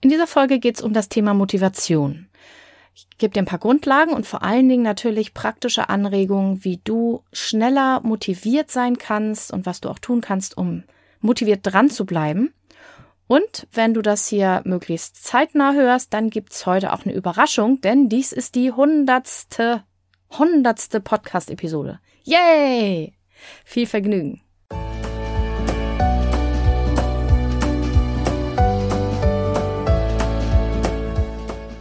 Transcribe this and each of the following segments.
In dieser Folge geht es um das Thema Motivation. Ich gebe dir ein paar Grundlagen und vor allen Dingen natürlich praktische Anregungen, wie du schneller motiviert sein kannst und was du auch tun kannst, um motiviert dran zu bleiben. Und wenn du das hier möglichst zeitnah hörst, dann gibt's heute auch eine Überraschung, denn dies ist die hundertste, hundertste Podcast-Episode. Yay! Viel Vergnügen!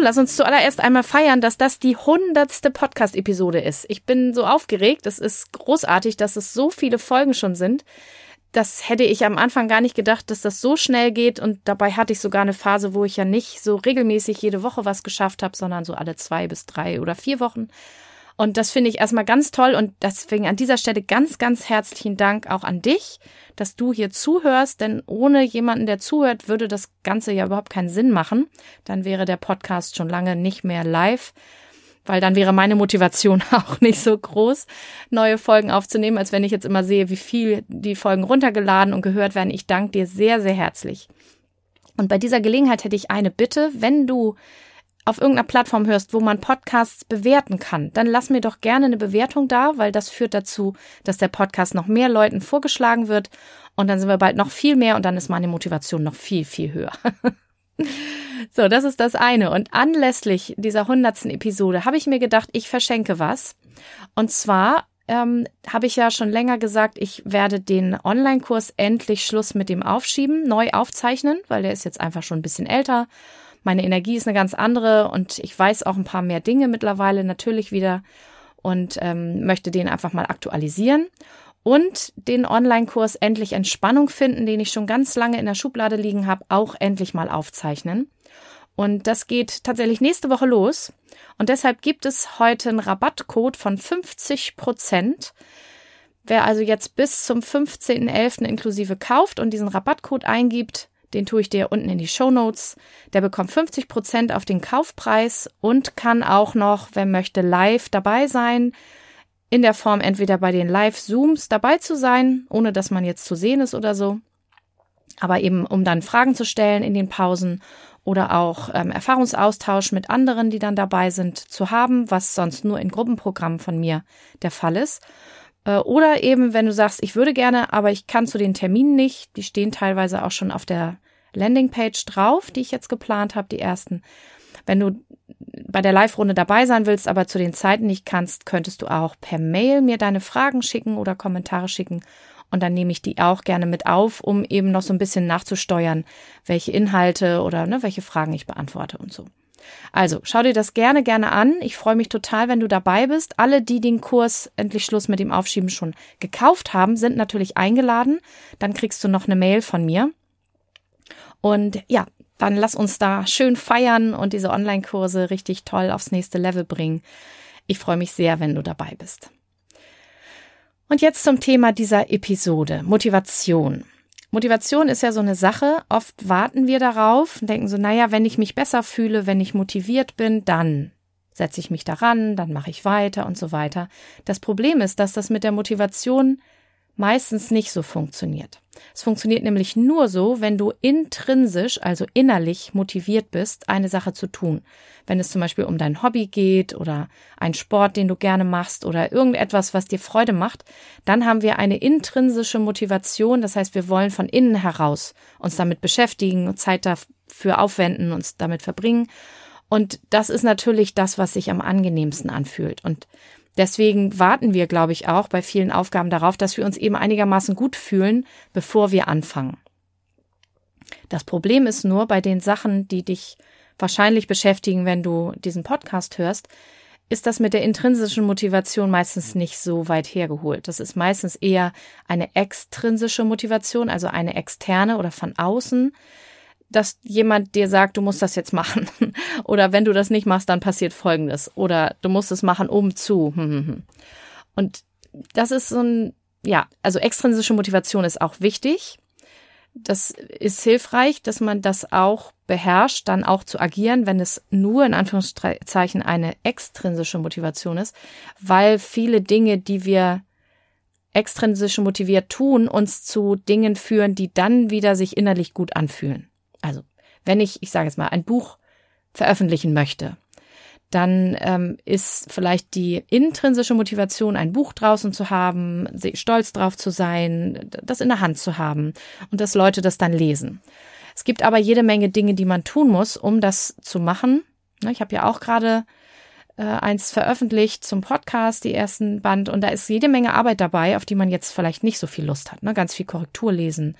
Lass uns zuallererst einmal feiern, dass das die hundertste Podcast-Episode ist. Ich bin so aufgeregt. Es ist großartig, dass es so viele Folgen schon sind. Das hätte ich am Anfang gar nicht gedacht, dass das so schnell geht. Und dabei hatte ich sogar eine Phase, wo ich ja nicht so regelmäßig jede Woche was geschafft habe, sondern so alle zwei bis drei oder vier Wochen. Und das finde ich erstmal ganz toll und deswegen an dieser Stelle ganz, ganz herzlichen Dank auch an dich, dass du hier zuhörst, denn ohne jemanden, der zuhört, würde das Ganze ja überhaupt keinen Sinn machen. Dann wäre der Podcast schon lange nicht mehr live, weil dann wäre meine Motivation auch nicht so groß, neue Folgen aufzunehmen, als wenn ich jetzt immer sehe, wie viel die Folgen runtergeladen und gehört werden. Ich danke dir sehr, sehr herzlich. Und bei dieser Gelegenheit hätte ich eine Bitte, wenn du auf irgendeiner Plattform hörst, wo man Podcasts bewerten kann, dann lass mir doch gerne eine Bewertung da, weil das führt dazu, dass der Podcast noch mehr Leuten vorgeschlagen wird und dann sind wir bald noch viel mehr und dann ist meine Motivation noch viel, viel höher. so, das ist das eine. Und anlässlich dieser hundertsten Episode habe ich mir gedacht, ich verschenke was. Und zwar ähm, habe ich ja schon länger gesagt, ich werde den Online-Kurs endlich Schluss mit dem Aufschieben neu aufzeichnen, weil der ist jetzt einfach schon ein bisschen älter meine Energie ist eine ganz andere und ich weiß auch ein paar mehr Dinge mittlerweile natürlich wieder und ähm, möchte den einfach mal aktualisieren und den Online-Kurs Endlich Entspannung finden, den ich schon ganz lange in der Schublade liegen habe, auch endlich mal aufzeichnen. Und das geht tatsächlich nächste Woche los. Und deshalb gibt es heute einen Rabattcode von 50 Prozent. Wer also jetzt bis zum 15.11. inklusive kauft und diesen Rabattcode eingibt, den tue ich dir unten in die Show Notes. Der bekommt 50 Prozent auf den Kaufpreis und kann auch noch, wer möchte, live dabei sein. In der Form entweder bei den Live-Zooms dabei zu sein, ohne dass man jetzt zu sehen ist oder so. Aber eben, um dann Fragen zu stellen in den Pausen oder auch ähm, Erfahrungsaustausch mit anderen, die dann dabei sind, zu haben, was sonst nur in Gruppenprogrammen von mir der Fall ist. Äh, oder eben, wenn du sagst, ich würde gerne, aber ich kann zu den Terminen nicht, die stehen teilweise auch schon auf der Landingpage drauf, die ich jetzt geplant habe, die ersten. Wenn du bei der Live-Runde dabei sein willst, aber zu den Zeiten nicht kannst, könntest du auch per Mail mir deine Fragen schicken oder Kommentare schicken. Und dann nehme ich die auch gerne mit auf, um eben noch so ein bisschen nachzusteuern, welche Inhalte oder ne, welche Fragen ich beantworte und so. Also, schau dir das gerne, gerne an. Ich freue mich total, wenn du dabei bist. Alle, die den Kurs Endlich Schluss mit dem Aufschieben schon gekauft haben, sind natürlich eingeladen. Dann kriegst du noch eine Mail von mir. Und ja, dann lass uns da schön feiern und diese Online-Kurse richtig toll aufs nächste Level bringen. Ich freue mich sehr, wenn du dabei bist. Und jetzt zum Thema dieser Episode. Motivation. Motivation ist ja so eine Sache. Oft warten wir darauf und denken so, naja, wenn ich mich besser fühle, wenn ich motiviert bin, dann setze ich mich daran, dann mache ich weiter und so weiter. Das Problem ist, dass das mit der Motivation meistens nicht so funktioniert. Es funktioniert nämlich nur so, wenn du intrinsisch, also innerlich motiviert bist, eine Sache zu tun. Wenn es zum Beispiel um dein Hobby geht oder ein Sport, den du gerne machst oder irgendetwas, was dir Freude macht, dann haben wir eine intrinsische Motivation. Das heißt, wir wollen von innen heraus uns damit beschäftigen und Zeit dafür aufwenden, uns damit verbringen. Und das ist natürlich das, was sich am angenehmsten anfühlt. Und Deswegen warten wir, glaube ich, auch bei vielen Aufgaben darauf, dass wir uns eben einigermaßen gut fühlen, bevor wir anfangen. Das Problem ist nur bei den Sachen, die dich wahrscheinlich beschäftigen, wenn du diesen Podcast hörst, ist das mit der intrinsischen Motivation meistens nicht so weit hergeholt. Das ist meistens eher eine extrinsische Motivation, also eine externe oder von außen. Dass jemand dir sagt, du musst das jetzt machen. Oder wenn du das nicht machst, dann passiert Folgendes. Oder du musst es machen, um zu. Und das ist so ein, ja, also extrinsische Motivation ist auch wichtig. Das ist hilfreich, dass man das auch beherrscht, dann auch zu agieren, wenn es nur in Anführungszeichen eine extrinsische Motivation ist, weil viele Dinge, die wir extrinsisch motiviert tun, uns zu Dingen führen, die dann wieder sich innerlich gut anfühlen. Also, wenn ich, ich sage jetzt mal, ein Buch veröffentlichen möchte, dann ähm, ist vielleicht die intrinsische Motivation, ein Buch draußen zu haben, stolz drauf zu sein, das in der Hand zu haben und dass Leute das dann lesen. Es gibt aber jede Menge Dinge, die man tun muss, um das zu machen. Ne, ich habe ja auch gerade äh, eins veröffentlicht zum Podcast, die ersten Band, und da ist jede Menge Arbeit dabei, auf die man jetzt vielleicht nicht so viel Lust hat. Ne? Ganz viel Korrektur lesen,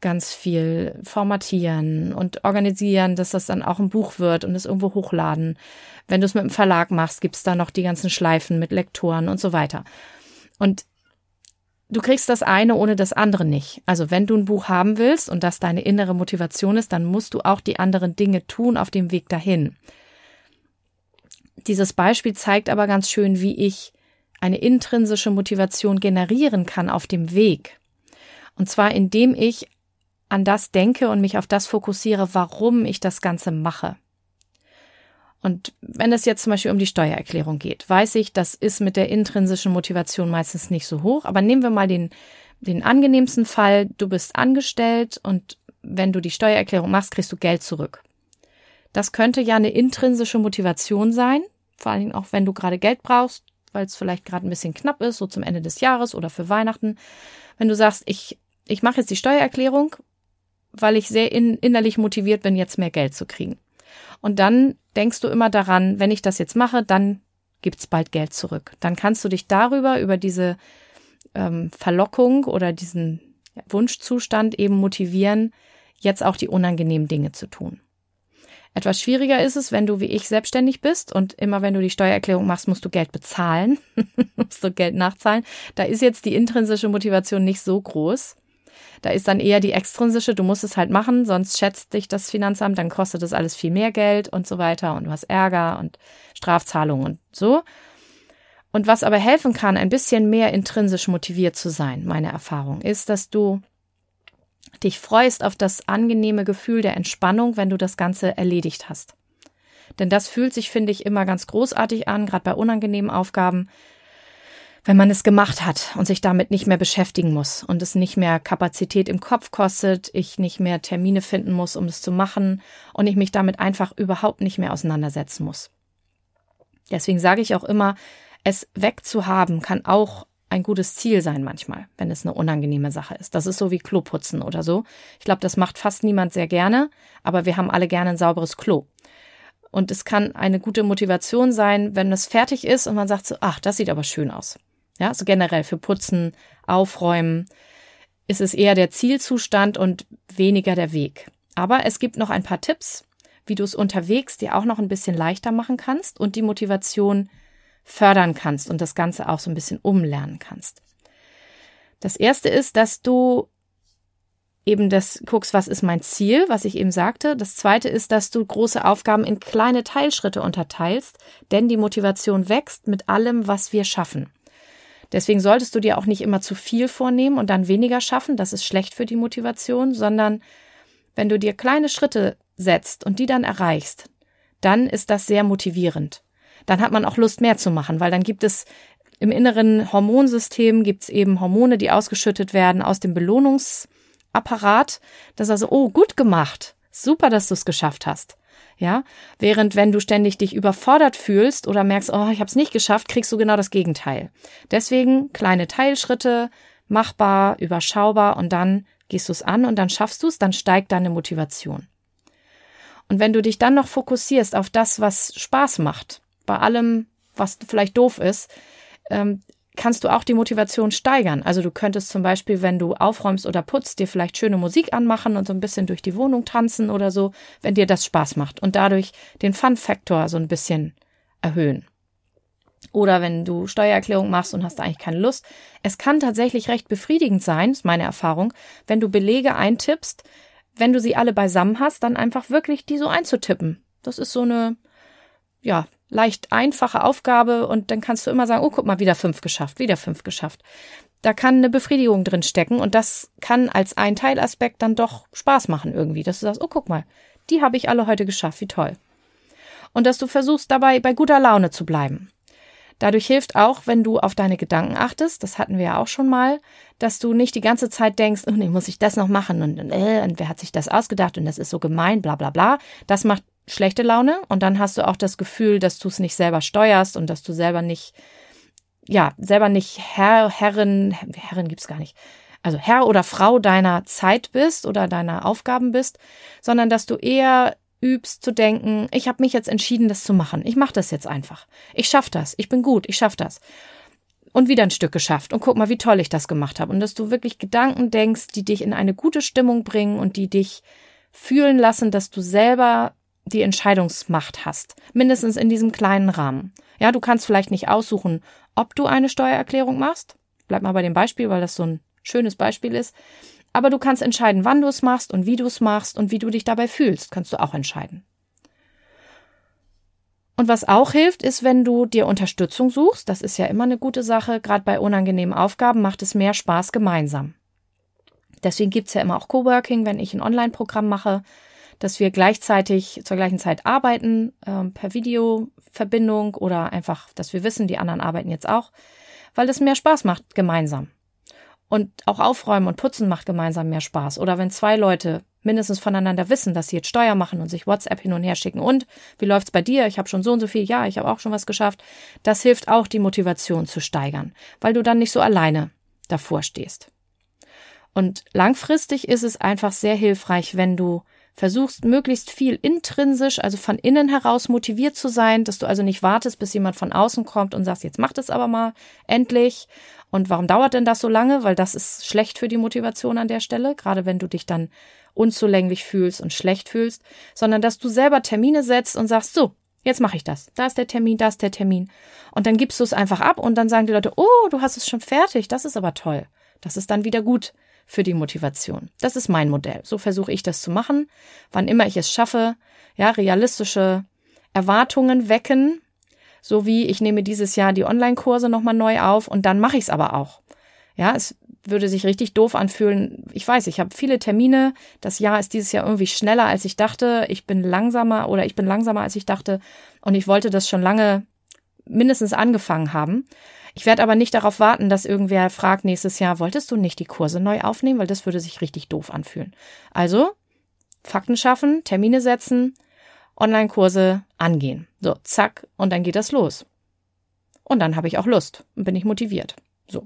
ganz viel formatieren und organisieren, dass das dann auch ein Buch wird und es irgendwo hochladen. Wenn du es mit dem Verlag machst, gibt's da noch die ganzen Schleifen mit Lektoren und so weiter. Und du kriegst das eine ohne das andere nicht. Also wenn du ein Buch haben willst und das deine innere Motivation ist, dann musst du auch die anderen Dinge tun auf dem Weg dahin. Dieses Beispiel zeigt aber ganz schön, wie ich eine intrinsische Motivation generieren kann auf dem Weg. Und zwar indem ich an das denke und mich auf das fokussiere, warum ich das Ganze mache. Und wenn es jetzt zum Beispiel um die Steuererklärung geht, weiß ich, das ist mit der intrinsischen Motivation meistens nicht so hoch. Aber nehmen wir mal den, den angenehmsten Fall. Du bist angestellt und wenn du die Steuererklärung machst, kriegst du Geld zurück. Das könnte ja eine intrinsische Motivation sein, vor allen Dingen auch wenn du gerade Geld brauchst, weil es vielleicht gerade ein bisschen knapp ist, so zum Ende des Jahres oder für Weihnachten. Wenn du sagst, ich, ich mache jetzt die Steuererklärung, weil ich sehr in, innerlich motiviert bin, jetzt mehr Geld zu kriegen. Und dann denkst du immer daran, wenn ich das jetzt mache, dann gibt's bald Geld zurück. Dann kannst du dich darüber, über diese ähm, Verlockung oder diesen Wunschzustand eben motivieren, jetzt auch die unangenehmen Dinge zu tun. Etwas schwieriger ist es, wenn du wie ich selbstständig bist und immer wenn du die Steuererklärung machst, musst du Geld bezahlen, musst du Geld nachzahlen. Da ist jetzt die intrinsische Motivation nicht so groß. Da ist dann eher die extrinsische, du musst es halt machen, sonst schätzt dich das Finanzamt, dann kostet das alles viel mehr Geld und so weiter und du hast Ärger und Strafzahlungen und so. Und was aber helfen kann, ein bisschen mehr intrinsisch motiviert zu sein, meine Erfahrung, ist, dass du dich freust auf das angenehme Gefühl der Entspannung, wenn du das Ganze erledigt hast. Denn das fühlt sich, finde ich, immer ganz großartig an, gerade bei unangenehmen Aufgaben, wenn man es gemacht hat und sich damit nicht mehr beschäftigen muss und es nicht mehr Kapazität im Kopf kostet, ich nicht mehr Termine finden muss, um es zu machen und ich mich damit einfach überhaupt nicht mehr auseinandersetzen muss. Deswegen sage ich auch immer, es wegzuhaben kann auch ein gutes Ziel sein manchmal, wenn es eine unangenehme Sache ist. Das ist so wie Kloputzen oder so. Ich glaube, das macht fast niemand sehr gerne, aber wir haben alle gerne ein sauberes Klo. Und es kann eine gute Motivation sein, wenn es fertig ist und man sagt so, ach, das sieht aber schön aus. Ja, so generell für Putzen, Aufräumen ist es eher der Zielzustand und weniger der Weg. Aber es gibt noch ein paar Tipps, wie du es unterwegs dir auch noch ein bisschen leichter machen kannst und die Motivation fördern kannst und das Ganze auch so ein bisschen umlernen kannst. Das erste ist, dass du eben das guckst, was ist mein Ziel, was ich eben sagte. Das zweite ist, dass du große Aufgaben in kleine Teilschritte unterteilst, denn die Motivation wächst mit allem, was wir schaffen. Deswegen solltest du dir auch nicht immer zu viel vornehmen und dann weniger schaffen, das ist schlecht für die Motivation, sondern wenn du dir kleine Schritte setzt und die dann erreichst, dann ist das sehr motivierend dann hat man auch Lust mehr zu machen, weil dann gibt es im inneren Hormonsystem gibt es eben Hormone, die ausgeschüttet werden aus dem Belohnungsapparat. Das ist also, oh, gut gemacht. Super, dass du es geschafft hast. Ja, während wenn du ständig dich überfordert fühlst oder merkst, oh, ich habe es nicht geschafft, kriegst du genau das Gegenteil. Deswegen kleine Teilschritte, machbar, überschaubar und dann gehst du es an und dann schaffst du es, dann steigt deine Motivation. Und wenn du dich dann noch fokussierst auf das, was Spaß macht, bei allem, was vielleicht doof ist, ähm, kannst du auch die Motivation steigern. Also du könntest zum Beispiel, wenn du aufräumst oder putzt, dir vielleicht schöne Musik anmachen und so ein bisschen durch die Wohnung tanzen oder so, wenn dir das Spaß macht und dadurch den Fun-Faktor so ein bisschen erhöhen. Oder wenn du Steuererklärung machst und hast eigentlich keine Lust. Es kann tatsächlich recht befriedigend sein, ist meine Erfahrung, wenn du Belege eintippst, wenn du sie alle beisammen hast, dann einfach wirklich die so einzutippen. Das ist so eine, ja, leicht einfache Aufgabe und dann kannst du immer sagen, oh, guck mal, wieder fünf geschafft, wieder fünf geschafft. Da kann eine Befriedigung drin stecken und das kann als ein Teilaspekt dann doch Spaß machen irgendwie, dass du sagst, oh, guck mal, die habe ich alle heute geschafft, wie toll. Und dass du versuchst dabei bei guter Laune zu bleiben. Dadurch hilft auch, wenn du auf deine Gedanken achtest, das hatten wir ja auch schon mal, dass du nicht die ganze Zeit denkst, oh nee, muss ich das noch machen und, äh, und wer hat sich das ausgedacht und das ist so gemein, bla bla bla. Das macht schlechte Laune und dann hast du auch das Gefühl, dass du es nicht selber steuerst und dass du selber nicht, ja, selber nicht Herr, Herrin, Herrin gibt's gar nicht, also Herr oder Frau deiner Zeit bist oder deiner Aufgaben bist, sondern dass du eher übst zu denken, ich habe mich jetzt entschieden, das zu machen. Ich mache das jetzt einfach. Ich schaff das. Ich bin gut. Ich schaff das. Und wieder ein Stück geschafft. Und guck mal, wie toll ich das gemacht habe. Und dass du wirklich Gedanken denkst, die dich in eine gute Stimmung bringen und die dich fühlen lassen, dass du selber die Entscheidungsmacht hast. Mindestens in diesem kleinen Rahmen. Ja, du kannst vielleicht nicht aussuchen, ob du eine Steuererklärung machst. Bleib mal bei dem Beispiel, weil das so ein schönes Beispiel ist. Aber du kannst entscheiden, wann du es machst und wie du es machst und wie du dich dabei fühlst, kannst du auch entscheiden. Und was auch hilft, ist, wenn du dir Unterstützung suchst. Das ist ja immer eine gute Sache. Gerade bei unangenehmen Aufgaben macht es mehr Spaß gemeinsam. Deswegen gibt's ja immer auch Coworking, wenn ich ein Online-Programm mache, dass wir gleichzeitig zur gleichen Zeit arbeiten, äh, per Videoverbindung oder einfach, dass wir wissen, die anderen arbeiten jetzt auch, weil es mehr Spaß macht gemeinsam. Und auch aufräumen und putzen macht gemeinsam mehr Spaß. Oder wenn zwei Leute mindestens voneinander wissen, dass sie jetzt Steuer machen und sich WhatsApp hin und her schicken. Und wie läuft's bei dir? Ich habe schon so und so viel. Ja, ich habe auch schon was geschafft. Das hilft auch, die Motivation zu steigern, weil du dann nicht so alleine davor stehst. Und langfristig ist es einfach sehr hilfreich, wenn du versuchst, möglichst viel intrinsisch, also von innen heraus motiviert zu sein, dass du also nicht wartest, bis jemand von außen kommt und sagst, jetzt mach das aber mal endlich und warum dauert denn das so lange? Weil das ist schlecht für die Motivation an der Stelle, gerade wenn du dich dann unzulänglich fühlst und schlecht fühlst, sondern dass du selber Termine setzt und sagst, so, jetzt mache ich das. Da ist der Termin, da ist der Termin. Und dann gibst du es einfach ab und dann sagen die Leute, oh, du hast es schon fertig, das ist aber toll. Das ist dann wieder gut für die Motivation. Das ist mein Modell. So versuche ich das zu machen, wann immer ich es schaffe. Ja, realistische Erwartungen wecken, so wie ich nehme dieses Jahr die Online-Kurse nochmal neu auf und dann mache ich es aber auch. Ja, es würde sich richtig doof anfühlen. Ich weiß, ich habe viele Termine. Das Jahr ist dieses Jahr irgendwie schneller, als ich dachte. Ich bin langsamer oder ich bin langsamer, als ich dachte. Und ich wollte das schon lange mindestens angefangen haben. Ich werde aber nicht darauf warten, dass irgendwer fragt nächstes Jahr, wolltest du nicht die Kurse neu aufnehmen? Weil das würde sich richtig doof anfühlen. Also, Fakten schaffen, Termine setzen, Online-Kurse angehen. So, zack, und dann geht das los. Und dann habe ich auch Lust und bin ich motiviert. So.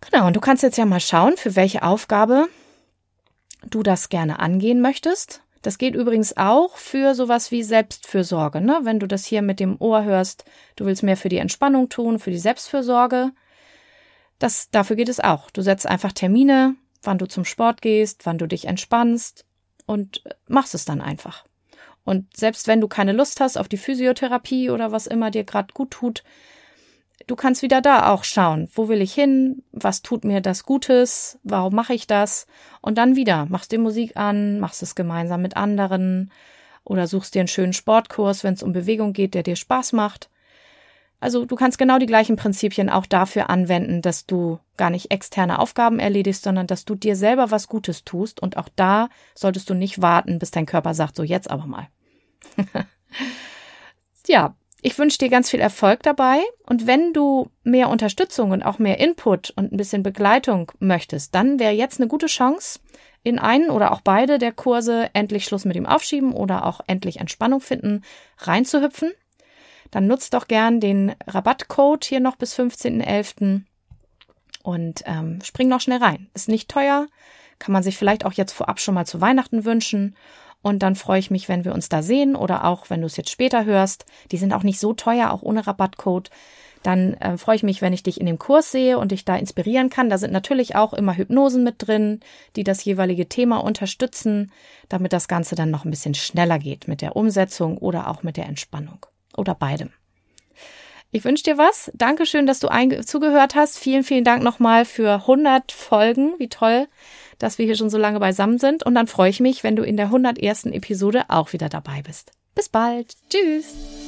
Genau, und du kannst jetzt ja mal schauen, für welche Aufgabe du das gerne angehen möchtest. Das geht übrigens auch für sowas wie Selbstfürsorge. Ne? Wenn du das hier mit dem Ohr hörst, du willst mehr für die Entspannung tun, für die Selbstfürsorge. Das, dafür geht es auch. Du setzt einfach Termine, wann du zum Sport gehst, wann du dich entspannst und machst es dann einfach. Und selbst wenn du keine Lust hast auf die Physiotherapie oder was immer dir gerade gut tut, du kannst wieder da auch schauen, wo will ich hin, was tut mir das Gutes, warum mache ich das? Und dann wieder. Machst dir Musik an, machst es gemeinsam mit anderen oder suchst dir einen schönen Sportkurs, wenn es um Bewegung geht, der dir Spaß macht. Also du kannst genau die gleichen Prinzipien auch dafür anwenden, dass du gar nicht externe Aufgaben erledigst, sondern dass du dir selber was Gutes tust. Und auch da solltest du nicht warten, bis dein Körper sagt, so jetzt aber mal. ja, ich wünsche dir ganz viel Erfolg dabei. Und wenn du mehr Unterstützung und auch mehr Input und ein bisschen Begleitung möchtest, dann wäre jetzt eine gute Chance, in einen oder auch beide der Kurse endlich Schluss mit dem Aufschieben oder auch endlich Entspannung finden, reinzuhüpfen. Dann nutzt doch gern den Rabattcode hier noch bis 15.11. und ähm, spring noch schnell rein. Ist nicht teuer, kann man sich vielleicht auch jetzt vorab schon mal zu Weihnachten wünschen und dann freue ich mich, wenn wir uns da sehen oder auch, wenn du es jetzt später hörst. Die sind auch nicht so teuer, auch ohne Rabattcode. Dann äh, freue ich mich, wenn ich dich in dem Kurs sehe und dich da inspirieren kann. Da sind natürlich auch immer Hypnosen mit drin, die das jeweilige Thema unterstützen, damit das Ganze dann noch ein bisschen schneller geht mit der Umsetzung oder auch mit der Entspannung oder beidem. Ich wünsche dir was. Dankeschön, dass du zugehört hast. Vielen, vielen Dank nochmal für 100 Folgen. Wie toll, dass wir hier schon so lange beisammen sind. Und dann freue ich mich, wenn du in der 101. Episode auch wieder dabei bist. Bis bald. Tschüss.